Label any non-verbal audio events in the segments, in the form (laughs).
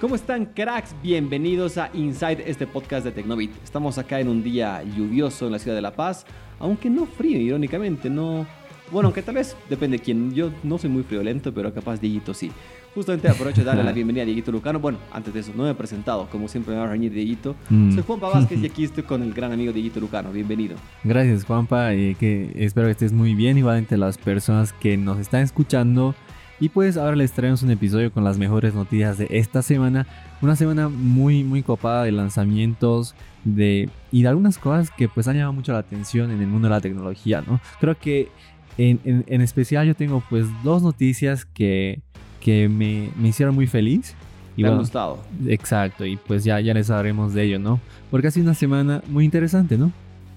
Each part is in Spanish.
¿Cómo están cracks? Bienvenidos a Inside, este podcast de Tecnobit. Estamos acá en un día lluvioso en la ciudad de La Paz, aunque no frío, irónicamente, no... Bueno, aunque tal vez depende de quién. Yo no soy muy friolento, pero capaz Dieguito sí. Justamente aprovecho de darle la bienvenida a Dieguito Lucano. Bueno, antes de eso, no me he presentado, como siempre me va a reñir Dieguito. Mm. Soy Juanpa Vázquez y (laughs) aquí estoy con el gran amigo Dieguito Lucano. Bienvenido. Gracias Juanpa, eh, que espero que estés muy bien, igualmente las personas que nos están escuchando. Y pues ahora les traemos un episodio con las mejores noticias de esta semana. Una semana muy muy copada de lanzamientos de, y de algunas cosas que pues han llamado mucho la atención en el mundo de la tecnología, ¿no? Creo que en, en- en especial yo tengo pues dos noticias que, que me, me hicieron muy feliz. Y ¿Te han bueno, gustado? Exacto, y pues ya, ya les hablaremos de ello, ¿no? Porque ha sido una semana muy interesante, ¿no?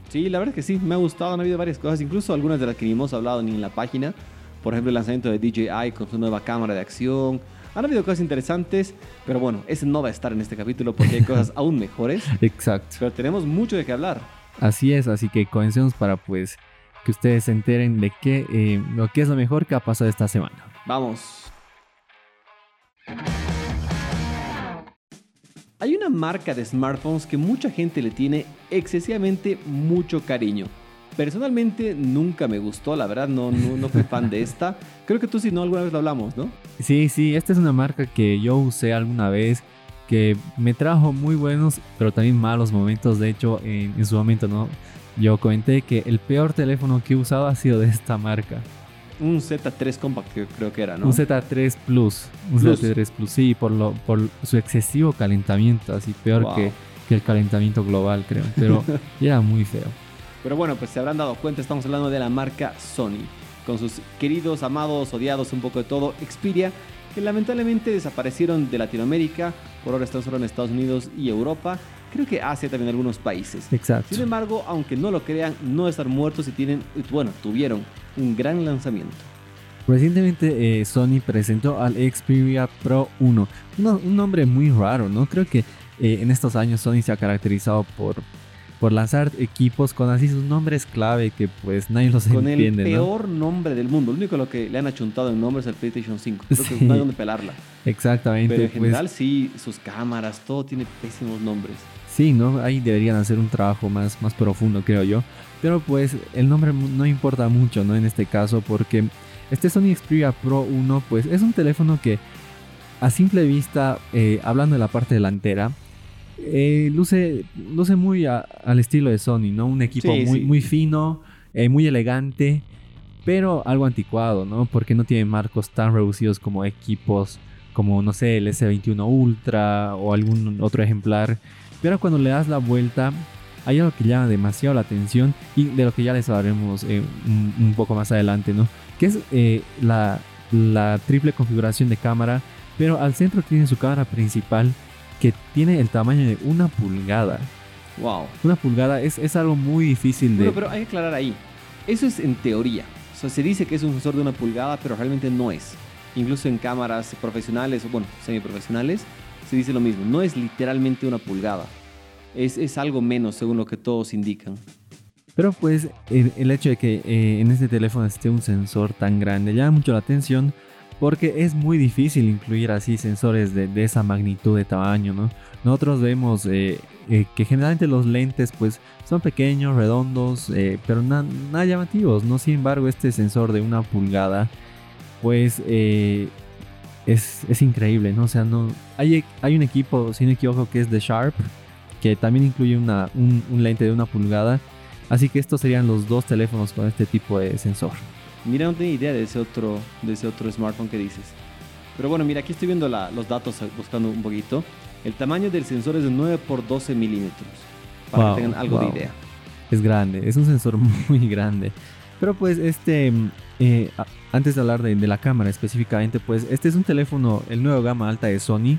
Sí, la verdad es que sí, me ha gustado, han habido varias cosas, incluso algunas de las que ni hemos hablado ni en la página. Por ejemplo, el lanzamiento de DJI con su nueva cámara de acción. Han habido cosas interesantes, pero bueno, ese no va a estar en este capítulo porque hay cosas (laughs) aún mejores. Exacto. Pero tenemos mucho de qué hablar. Así es, así que comencemos para pues que ustedes se enteren de qué, eh, lo que es lo mejor que ha pasado esta semana. Vamos. Hay una marca de smartphones que mucha gente le tiene excesivamente mucho cariño. Personalmente nunca me gustó, la verdad no, no, no fui fan de esta. Creo que tú sí, no, alguna vez lo hablamos, ¿no? Sí, sí, esta es una marca que yo usé alguna vez, que me trajo muy buenos, pero también malos momentos. De hecho, en, en su momento, ¿no? Yo comenté que el peor teléfono que he usado ha sido de esta marca. Un Z3 Compact que creo que era, ¿no? Un Z3 Plus. Un Plus. Z3 Plus, sí, por, lo, por su excesivo calentamiento, así peor Wow. que, que el calentamiento global, creo. Pero (laughs) era muy feo. Pero bueno, pues se habrán dado cuenta, estamos hablando de la marca Sony, con sus queridos, amados, odiados, un poco de todo, Xperia, que lamentablemente desaparecieron de Latinoamérica, por ahora están solo en Estados Unidos y Europa, creo que Asia también algunos países. Exacto. Sin embargo, aunque no lo crean, no están muertos y tienen, bueno, tuvieron un gran lanzamiento. Recientemente eh, Sony presentó al Xperia Pro 1, Uno- un nombre muy raro, ¿no? Creo que eh, en estos años Sony se ha caracterizado por, por lanzar equipos con así sus nombres clave que pues nadie los Con entiende, el ¿no? peor nombre del mundo. Lo único lo que le han achuntado en nombre es el PlayStation 5. Creo que Sí. no hay donde pelarla. Exactamente. Pero en pues, general sí, sus cámaras, todo tiene pésimos nombres. Sí, ¿no? Ahí deberían hacer un trabajo más, más profundo, creo yo. Pero pues el nombre no importa mucho, ¿no? En este caso, porque este Sony Xperia Pro 1, pues es un teléfono que a simple vista, eh, hablando de la parte delantera, eh, luce, luce muy a- al estilo de Sony, ¿no? Un equipo Sí, muy, sí. muy fino, eh, muy elegante, pero algo anticuado, ¿no? Porque no tiene marcos tan reducidos como equipos como, no sé, el S21 Ultra o algún otro ejemplar. Pero cuando le das la vuelta, hay algo que llama demasiado la atención y de lo que ya les hablaremos eh, un, un poco más adelante, ¿no? Que es eh, la, la triple configuración de cámara, pero al centro tiene su cámara principal que tiene el tamaño de una pulgada. Wow. Una pulgada es, es algo muy difícil de... Bueno, pero hay que aclarar ahí. Eso es en teoría. O sea, se dice que es un sensor de una pulgada, pero realmente no es. Incluso en cámaras profesionales, o bueno, semiprofesionales, se dice lo mismo. No es literalmente una pulgada. Es, es algo menos, según lo que todos indican. Pero pues el, el hecho de que eh, en este teléfono esté un sensor tan grande llama mucho la atención porque es muy difícil incluir así sensores de, de esa magnitud de tamaño, ¿no? Nosotros vemos eh, eh, que generalmente los lentes pues son pequeños, redondos, eh, pero na- nada llamativos, ¿no? Sin embargo este sensor de una pulgada pues es, es increíble, ¿no? O sea, no, hay, hay un equipo, si no equivoco, que es de Sharp, que también incluye una, un- un lente de una pulgada. Así que estos serían los dos teléfonos con este tipo de sensor. Mira, no tenía idea de ese otro, de ese otro smartphone que dices. Pero bueno, mira, aquí estoy viendo la- los datos, eh, buscando un poquito. El tamaño del sensor es de 9 por 12 milímetros. Para Wow, que tengan algo wow. de idea. Es grande, es un sensor (laughs) muy grande. Pero pues este, mm, eh, antes de hablar de, de la cámara específicamente, pues este es un teléfono, el nuevo gama alta de Sony,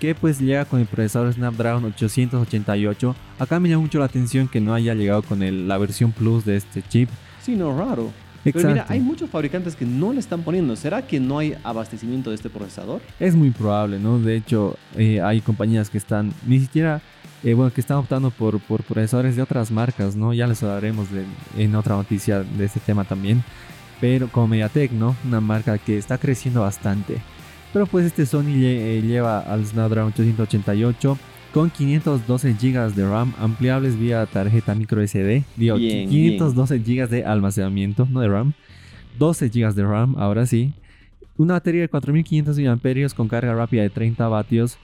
que pues llega con el procesador Snapdragon 888. Acá me llama mucho la atención que no haya llegado con el- la versión Plus de este chip. Sí, no, raro. Pero mira, hay muchos fabricantes que no le están poniendo. ¿Será que no hay abastecimiento de este procesador? Es muy probable, ¿no? De hecho, eh, hay compañías que están ni siquiera, eh, bueno, que están optando por, por procesadores de otras marcas, ¿no? Ya les hablaremos de- en otra noticia de este tema también. Pero como Mediatek, ¿no? Una marca que está creciendo bastante. Pero pues este Sony eh, lleva al Snapdragon 888 con 512 GB de RAM ampliables vía tarjeta micro SD. Digo, Bien, 512 GB de almacenamiento, no de RAM. 12 GB de RAM, ahora sí. Una batería de 4500 mAh con carga rápida de 30 vatios.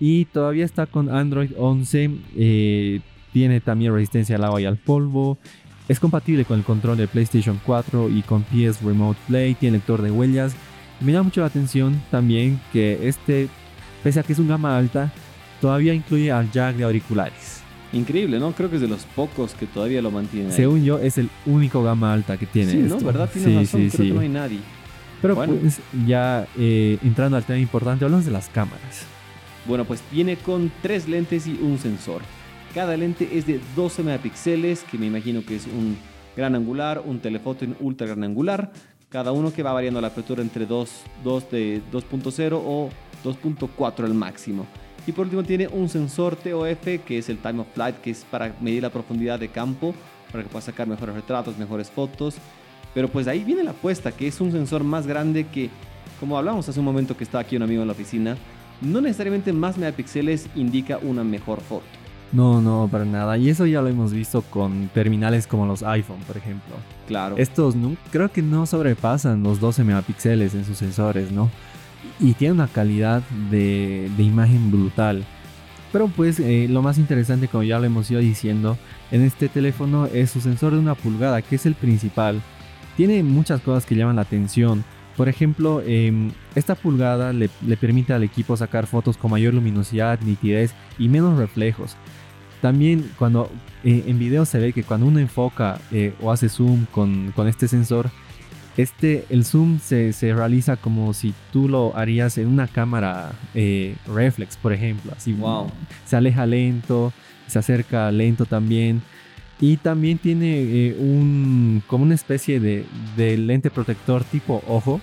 Y todavía está con Android 11. eh, tiene también resistencia al agua y al polvo. Es compatible con el control de PlayStation 4 y con PS Remote Play. Tiene lector de huellas. Me llama mucho la atención también que este, pese a que es un gama alta, todavía incluye al jack de auriculares. Increíble, ¿no? Creo que es de los pocos que todavía lo mantienen. ahí. Según yo, es el único gama alta que tiene. sí, ¿no? ¿Verdad? Tienes Sí, razón. sí, Creo sí. que no hay nadie. Pero Bueno. pues ya eh, entrando al tema importante, hablamos de las cámaras. Bueno, pues viene con tres lentes y un sensor. Cada lente es de 12 megapíxeles, que me imagino que es un gran angular, un telefoto en ultra gran angular. Cada uno que va variando la apertura entre 2, 2 de 2.0 o 2.4 al máximo. Y por último tiene un sensor TOF que es el Time of Flight, que es para medir la profundidad de campo, para que pueda sacar mejores retratos, mejores fotos. Pero pues ahí viene la apuesta, que es un sensor más grande que, como hablamos hace un momento que estaba aquí un amigo en la oficina, no necesariamente más megapíxeles indica una mejor foto. No, no, para nada. Y eso ya lo hemos visto con terminales como los iPhone, por ejemplo. Claro. Estos no, creo que no sobrepasan los 12 megapíxeles en sus sensores, ¿no? Y tiene una calidad de, imagen brutal. Pero pues eh, lo más interesante, como ya lo hemos ido diciendo, en este teléfono es su sensor de una pulgada, que es el principal. Tiene muchas cosas que llaman la atención. Por ejemplo, em, esta pulgada le, le permite al equipo sacar fotos con mayor luminosidad, nitidez y menos reflejos. También cuando eh, en video se ve que cuando uno enfoca eh, o hace zoom con, con este sensor, este, el zoom se, se realiza como si tú lo harías en una cámara eh, reflex, por ejemplo. Así, Wow. Se aleja lento, se acerca lento también. Y también tiene eh, un, como una especie de, de lente protector tipo ojo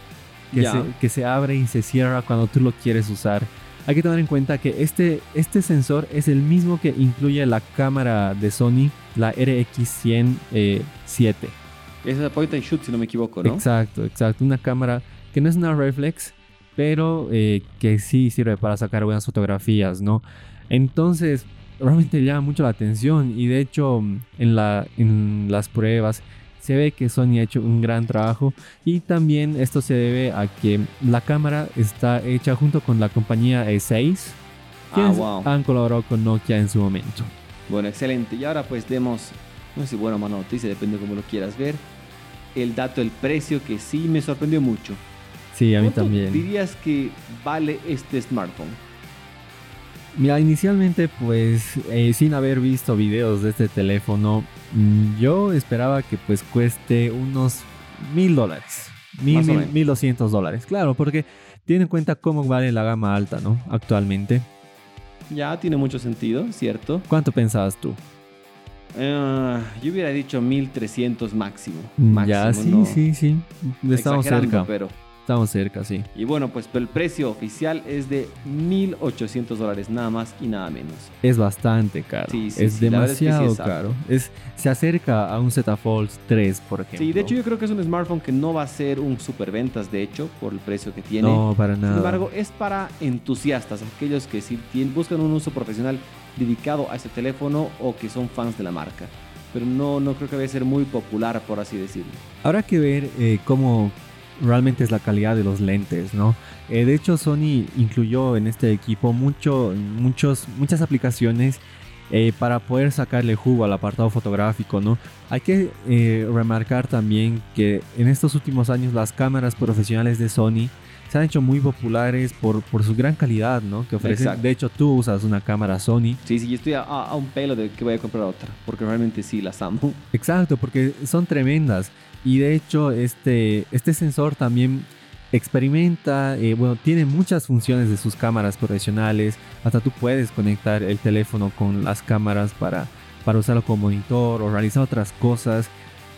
que se, que se abre y se cierra cuando tú lo quieres usar. Hay que tener en cuenta que este, este sensor es el mismo que incluye la cámara de Sony, la RX100 7. Esa es point and shoot, si no me equivoco, ¿no? Exacto, exacto. Una cámara que no es una reflex, pero eh, que sí sirve para sacar buenas fotografías, ¿no? Entonces, realmente llama mucho la atención y de hecho en, la, en las pruebas se ve que Sony ha hecho un gran trabajo y también esto se debe a que la cámara está hecha junto con la compañía E6 Ah, quienes wow. han colaborado con Nokia en su momento. Bueno, excelente. Y ahora pues demos, no sé si buena o mala noticia, depende de cómo lo quieras ver. El dato, el precio que sí me sorprendió mucho. Sí, a mí ¿Cuánto también. dirías que vale este smartphone? Mira, inicialmente pues eh, sin haber visto videos de este teléfono, mm, yo esperaba que pues cueste unos mil dólares. Mil doscientos dólares. Claro, porque tiene en cuenta cómo vale la gama alta, ¿no? Actualmente. Ya tiene mucho sentido, ¿cierto? ¿Cuánto pensabas tú? Ah, yo hubiera dicho 1300 máximo. Mm, máximo ya, sí, no sí, sí. Estamos cerca. Pero, Estamos cerca, sí. y bueno, pues el precio oficial es de 1800 dólares, nada más y nada menos. Es bastante caro. Sí, sí, es sí, es que demasiado es alto. caro. Es, se acerca a un Z Fold 3, por ejemplo. Sí, de hecho yo creo que es un smartphone que no va a ser un superventas, de hecho, por el precio que tiene. No, para nada. Sin embargo, es para entusiastas, aquellos que si buscan un uso profesional dedicado a ese teléfono o que son fans de la marca. Pero no, no creo que vaya a ser muy popular, por así decirlo. Habrá que ver eh, cómo realmente es la calidad de los lentes, ¿no? Eh, de hecho, Sony incluyó en este equipo mucho, muchos, muchas aplicaciones eh, para poder sacarle jugo al apartado fotográfico, ¿no? Hay que eh, remarcar también que en estos últimos años las cámaras profesionales de Sony se han hecho muy populares por, por su gran calidad, ¿no? Que ofrecen. Exacto. De hecho, tú usas una cámara Sony. Sí, sí, yo estoy a, a- a un pelo de que voy a comprar otra, porque realmente sí las amo. Exacto, porque son tremendas. Y de hecho, este, este sensor también experimenta, eh, bueno, tiene muchas funciones de sus cámaras profesionales. Hasta tú puedes conectar el teléfono con las cámaras para, para usarlo como monitor o realizar otras cosas.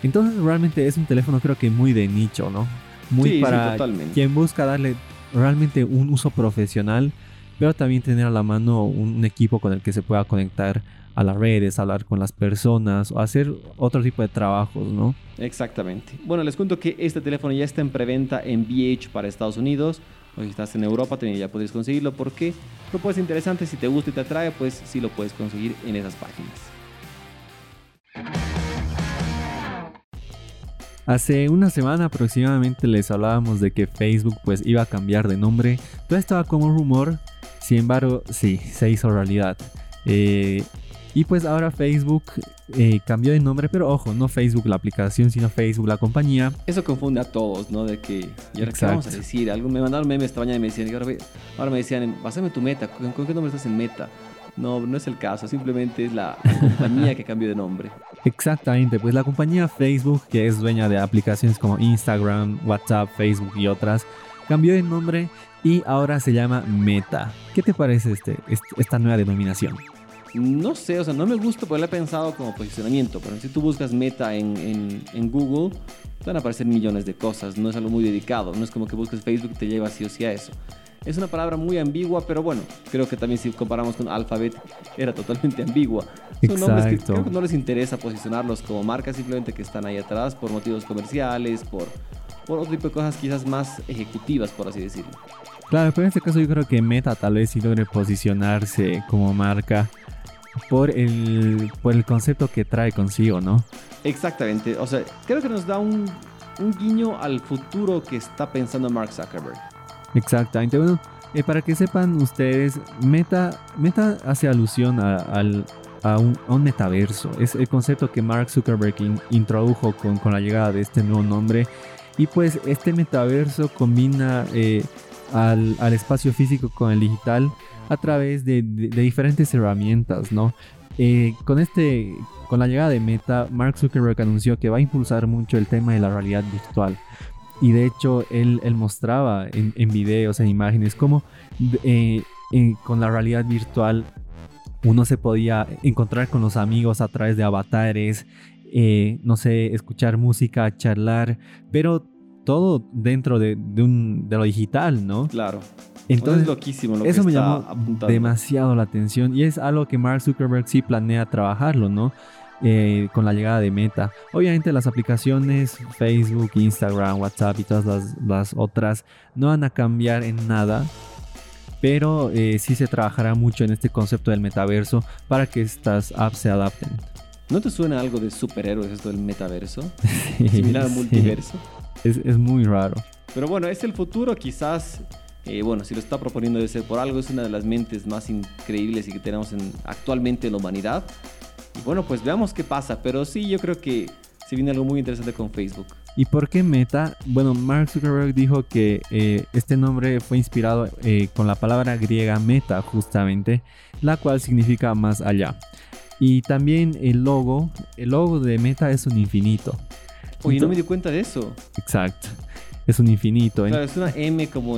Entonces, realmente es un teléfono, creo que muy de nicho, ¿no? Muy Sí, para quien busca darle realmente un uso profesional, pero también tener a la mano un equipo con el que se pueda conectar a las redes, hablar con las personas o hacer otro tipo de trabajos, ¿no? Exactamente. Bueno, les cuento que este teléfono ya está en preventa en VH para Estados Unidos. O si estás en Europa, también ya puedes conseguirlo porque propuesta interesante. Si te gusta y te atrae, pues sí lo puedes conseguir en esas páginas. Hace una semana aproximadamente les hablábamos de que Facebook pues iba a cambiar de nombre. Todo estaba como rumor, sin embargo sí, se hizo realidad. Eh, y pues ahora Facebook eh, cambió de nombre, pero ojo, no Facebook la aplicación, sino Facebook la compañía. Eso confunde a todos, ¿no? De que, ¿y ahora qué vamos a decir? Algo, me mandaron memes esta mañana y me decían, ahora, ahora, me decían, pásame tu meta, ¿con, qué nombre estás en meta? No, no es el caso, simplemente es la compañía que cambió de nombre. (laughs) Exactamente, pues la compañía Facebook, que es dueña de aplicaciones como Instagram, WhatsApp, Facebook y otras, cambió de nombre y ahora se llama Meta. ¿Qué te parece este, esta nueva denominación? No sé, o sea, no me gusta porque lo he pensado como posicionamiento, pero si tú buscas Meta en, en, Google, te van a aparecer millones de cosas, no es algo muy dedicado, no es como que busques Facebook y te lleva sí o sí a eso. Es una palabra muy ambigua, pero bueno, creo que también si comparamos con Alphabet, era totalmente ambigua. Son nombres que creo que no les interesa posicionarlos como marcas, simplemente que están ahí atrás por motivos comerciales, por, por otro tipo de cosas quizás más ejecutivas, por así decirlo. Claro, pero en este caso yo creo que Meta tal vez sí logre posicionarse como marca por el, por el concepto que trae consigo, ¿no? Exactamente, o sea, creo que nos da un, un guiño al futuro que está pensando Mark Zuckerberg. Exactamente. Bueno, eh, para que sepan ustedes, Meta, Meta hace alusión a, un, metaverso. Es el concepto que Mark Zuckerberg introdujo con, con, la llegada de este nuevo nombre. Y pues este metaverso combina eh, al, al, espacio físico con el digital a través de, diferentes herramientas, ¿no? Eh, con este, con la llegada de Meta, Mark Zuckerberg anunció que va a impulsar mucho el tema de la realidad virtual. Y de hecho, él, él mostraba en, en, videos, en imágenes, cómo eh, con la realidad virtual uno se podía encontrar con los amigos a través de avatares, eh, no sé, escuchar música, charlar, pero todo dentro de, de, un, de lo digital, ¿no? Claro. Entonces, es loquísimo lo eso me llamó demasiado la atención y es algo que Mark Zuckerberg sí planea trabajarlo, ¿no? Eh, con la llegada de Meta. Obviamente las aplicaciones Facebook, Instagram, WhatsApp y todas las, otras no van a cambiar en nada, pero eh, sí se trabajará mucho en este concepto del metaverso para que estas apps se adapten. ¿No te suena algo de superhéroes esto del metaverso? (laughs) Similar al multiverso. Es, es, muy raro. Pero bueno, es el futuro, quizás. Eh, bueno, si lo está proponiendo de ser por algo, es una de las mentes más increíbles y que tenemos en, actualmente en la humanidad. Y bueno, pues veamos qué pasa. Pero sí, yo creo que se viene algo muy interesante con Facebook. ¿Y por qué Meta? Bueno, Mark Zuckerberg dijo que eh, este nombre fue inspirado eh, con la palabra griega meta, justamente, la cual significa más allá. Y también el logo, el logo de Meta es un infinito. Oye, no me di cuenta de eso. Exacto. Es un infinito. Claro, es una M como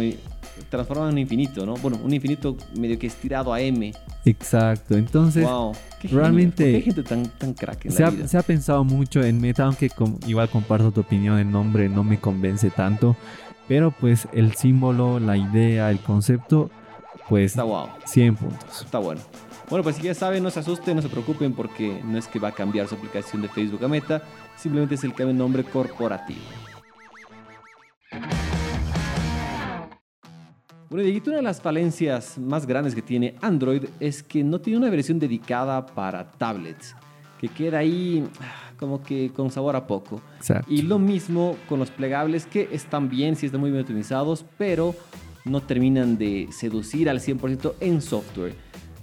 transformado en un infinito, ¿no? Bueno, un infinito medio que estirado a M. Exacto, entonces wow, realmente hay gente tan, tan crack en se, la ha, vida? se ha pensado mucho en Meta, aunque igual comparto tu opinión, el nombre no me convence tanto, pero pues el símbolo, la idea, el concepto, pues Está wow. 100 puntos. Está bueno. Bueno, pues si ya saben, no se asusten, no se preocupen porque no es que va a cambiar su aplicación de Facebook a Meta, simplemente es el cambio de nombre corporativo. Bueno, y una de las falencias más grandes que tiene Android es que no tiene una versión dedicada para tablets, que queda ahí ah, como que con sabor a poco. Exacto. Y lo mismo con los plegables que están bien, sí están muy bien optimizados, pero no terminan de seducir al 100% en software.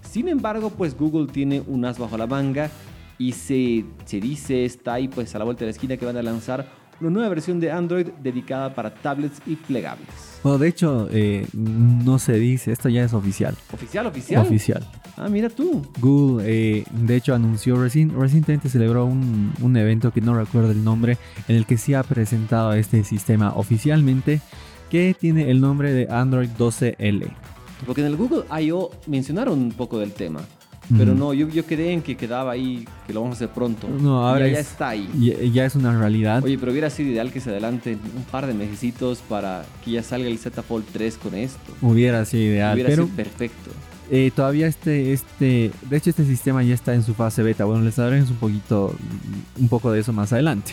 Sin embargo, pues Google tiene un as bajo la manga y se, se dice, está ahí pues a la vuelta de la esquina que van a lanzar una nueva versión de Android dedicada para tablets y plegables. Bueno, de hecho, eh, no se dice, esto ya es oficial. ¿Oficial, oficial? Oficial. Ah, mira tú. Google, eh, de hecho, anunció recientemente celebró un, un, evento que no recuerdo el nombre, en el que sí ha presentado este sistema oficialmente, que tiene el nombre de Android 12L. Porque en el Google I.O. mencionaron un poco del tema. Pero no, yo, yo quedé en que quedaba ahí, que lo vamos a hacer pronto. No, ahora ya, ya está ahí. Ya, ya, es una realidad. Oye, pero hubiera sido ideal que se adelante un par de mesecitos para que ya salga el Z Fold 3 con esto. Hubiera sido ideal. Hubiera pero sido perfecto. eh, todavía este, este, de hecho este sistema ya está en su fase beta. Bueno, les hablaremos un poquito, un poco de eso más adelante.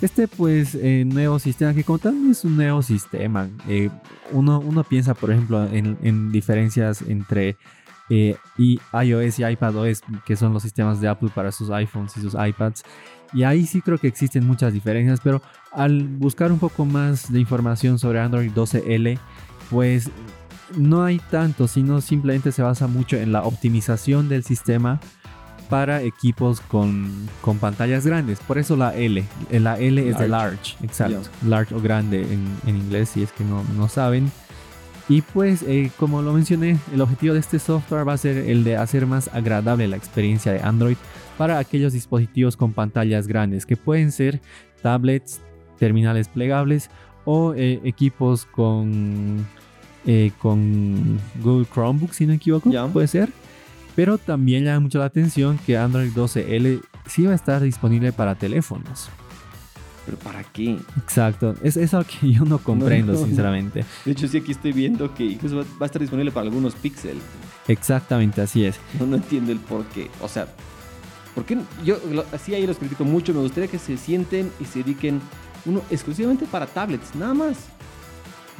Este pues eh, nuevo sistema, que como tal es un nuevo sistema, eh, uno, uno piensa por ejemplo en, en diferencias entre y iOS y iPadOS, que son los sistemas de Apple para sus iPhones y sus iPads. Y ahí sí creo que existen muchas diferencias, pero al buscar un poco más de información sobre Android 12L, pues no hay tanto, sino simplemente se basa mucho en la optimización del sistema para equipos con, pantallas grandes. Por eso la L. La L es de large, exacto. Large o grande en, inglés, si es que no, no saben. Y pues, eh, como lo mencioné, el objetivo de este software va a ser el de hacer más agradable la experiencia de Android para aquellos dispositivos con pantallas grandes, que pueden ser tablets, terminales plegables o eh, equipos con eh, con Google Chromebook, si no me equivoco, puede ser. Pero también llama mucho la atención que Android 12L sí va a estar disponible para teléfonos. ¿Pero para qué? Exacto, es eso que yo no comprendo, sinceramente. De hecho, sí, aquí estoy viendo que incluso va a estar disponible para algunos píxeles. Exactamente, así es. No, no entiendo el por qué. O sea, ¿por qué? Yo así ahí los critico mucho. Me gustaría que se sienten y se dediquen uno exclusivamente para tablets, nada más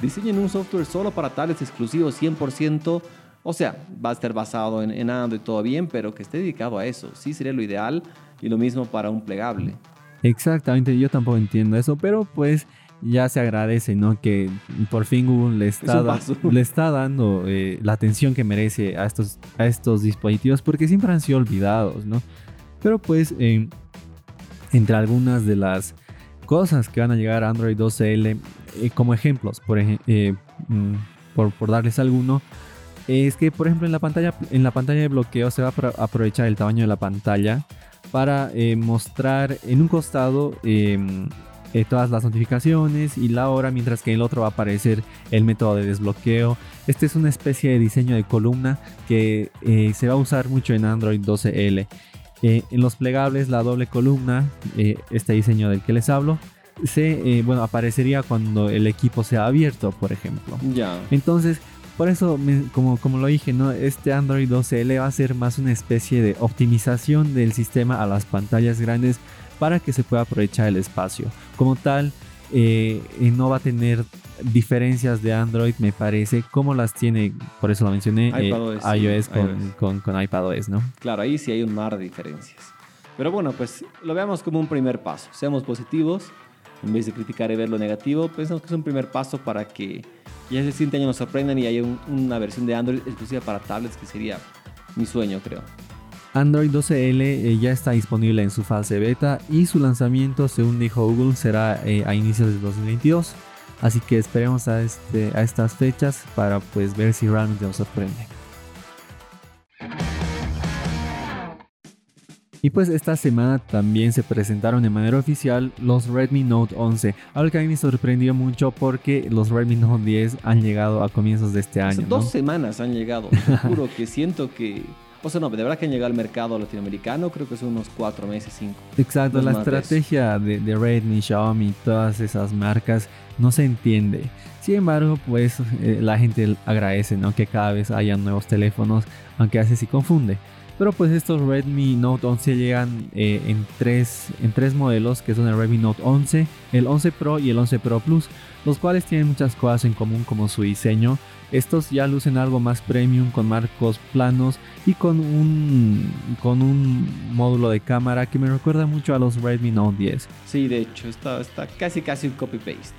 diseñen un software solo para tablets exclusivos 100%. O sea, va a estar basado en, en Android todo bien, pero que esté dedicado a eso. Sí sería lo ideal y lo mismo para un plegable. Exactamente, yo tampoco entiendo eso, pero pues ya se agradece, ¿no? Que por fin Google le está, (laughs) le está dando eh, la atención que merece a estos, a estos dispositivos porque siempre han sido olvidados, ¿no? Pero pues entre algunas de las cosas que van a llegar a Android 12L eh, como ejemplos, por, eh, mm, por, por, darles alguno, es que por ejemplo en la pantalla, en la pantalla de bloqueo se va a aprovechar el tamaño de la pantalla para eh, mostrar en un costado em, todas las notificaciones y la hora, mientras que en el otro va a aparecer el método de desbloqueo. Este es una especie de diseño de columna que se va a usar mucho en Android 12L. en los plegables, la doble columna, este diseño del que les hablo, se, eh, bueno, aparecería cuando el equipo sea abierto, por ejemplo. Ya. Entonces, por eso, como, como lo dije, ¿no? este Android 12L va a ser más una especie de optimización del sistema a las pantallas grandes para que se pueda aprovechar el espacio. Como tal, eh, no va a tener diferencias de Android, me parece, como las tiene, por eso lo mencioné, eh, iOS, con, Con, con, iPadOS, ¿no? Claro, ahí sí hay un mar de diferencias. Pero bueno, pues lo veamos como un primer paso. Seamos positivos en vez de criticar y ver lo negativo, pensamos que es un primer paso para que ya el siguiente año nos sorprendan y haya una versión de Android exclusiva para tablets, que sería mi sueño, creo. Android 12L eh, ya está disponible en su fase beta y su lanzamiento, según dijo Google, será eh, a inicios de 2022. Así que esperemos a, este, a estas fechas para pues ver si realmente nos sorprende. Y pues esta semana también se presentaron de manera oficial los Redmi Note 11, algo que a mí me sorprendió mucho porque los Redmi Note 10 han llegado a comienzos de este año. Dos semanas han llegado, juro que (laughs) siento que... O sea, no, de verdad que han llegado al mercado latinoamericano, creo que son unos cuatro meses, cinco. Exacto, la estrategia de, de, Redmi, Xiaomi, todas esas marcas no se entiende. Sin embargo, pues eh, la gente agradece, ¿no? Que cada vez haya nuevos teléfonos, aunque a veces sí confunde. Pero pues estos Redmi Note 11 llegan eh, en, tres, en tres modelos que son el Redmi Note 11, el 11 Pro y el 11 Pro Plus, los cuales tienen muchas cosas en común como su diseño. Estos ya lucen algo más premium con marcos planos y con un, con un módulo de cámara que me recuerda mucho a los Redmi Note 10. Sí, de hecho, está, está casi casi un copy-paste.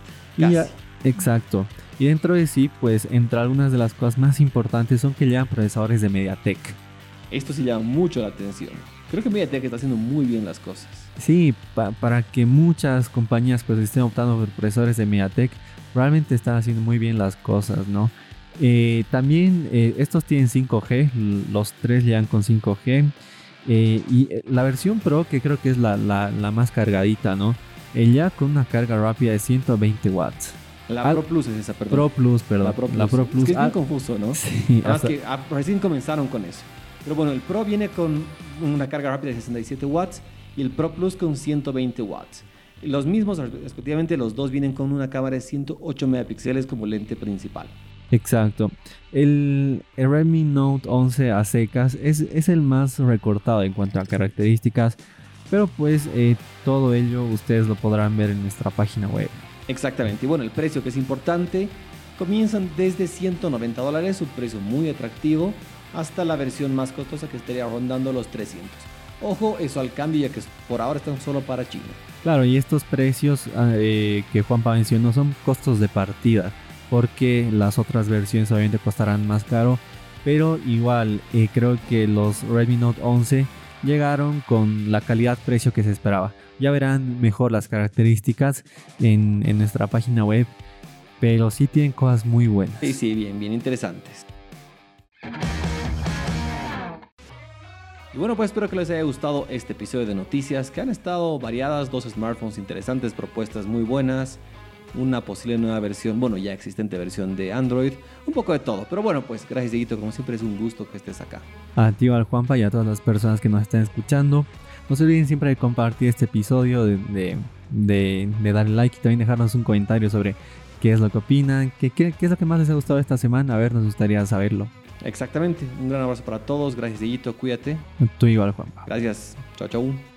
Exacto. Y dentro de sí, pues entre algunas de las cosas más importantes son que llevan procesadores de MediaTek. Esto sí llama mucho la atención. Creo que MediaTek está haciendo muy bien las cosas. Sí, para que muchas compañías pues estén optando por procesadores de MediaTek, realmente están haciendo muy bien las cosas, ¿no? Eh, también eh, estos tienen 5G, los tres llegan con 5G. Eh, y la versión Pro, que creo que es la, más cargadita, ¿no? ya con una carga rápida de 120 watts. La Pro Plus es esa, perdón. Pro Plus, perdón. La Pro Plus. Es que es muy confuso, ¿no? Sí. Además que ah, recién comenzaron con eso. Pero bueno, el Pro viene con una carga rápida de 67 watts y el Pro Plus con 120 watts. Los mismos, respectivamente, los dos vienen con una cámara de 108 megapíxeles como lente principal. Exacto. El, Redmi Note 11 a secas es, es, el más recortado en cuanto a características, pero pues eh, todo ello ustedes lo podrán ver en nuestra página web. Exactamente. Y bueno, el precio que es importante, comienzan desde 190 dólares, un precio muy atractivo, hasta la versión más costosa que estaría rondando los 300. Ojo, eso al cambio ya que por ahora están solo para China. Claro, y estos precios ah, eh, que Juanpa mencionó son costos de partida, porque las otras versiones obviamente costarán más caro, pero igual eh, creo que los Redmi Note 11 llegaron con la calidad-precio que se esperaba. Ya verán mejor las características en, en nuestra página web, pero sí tienen cosas muy buenas. Sí, sí, bien, bien interesantes. Y bueno, pues espero que les haya gustado este episodio de noticias, que han estado variadas, dos smartphones interesantes, propuestas muy buenas, una posible nueva versión, bueno, ya existente versión de Android, un poco de todo. Pero bueno, pues gracias Dieguito, como siempre es un gusto que estés acá. A ti, al Juanpa y a todas las personas que nos están escuchando. No se olviden siempre de compartir este episodio, de, de, darle like y también dejarnos un comentario sobre qué es lo que opinan, qué, es lo que más les ha gustado esta semana. A ver, nos gustaría saberlo. Exactamente. Un gran abrazo para todos. Gracias, Dieguito. Cuídate. Tú igual, Juan. Gracias. Chao, chao.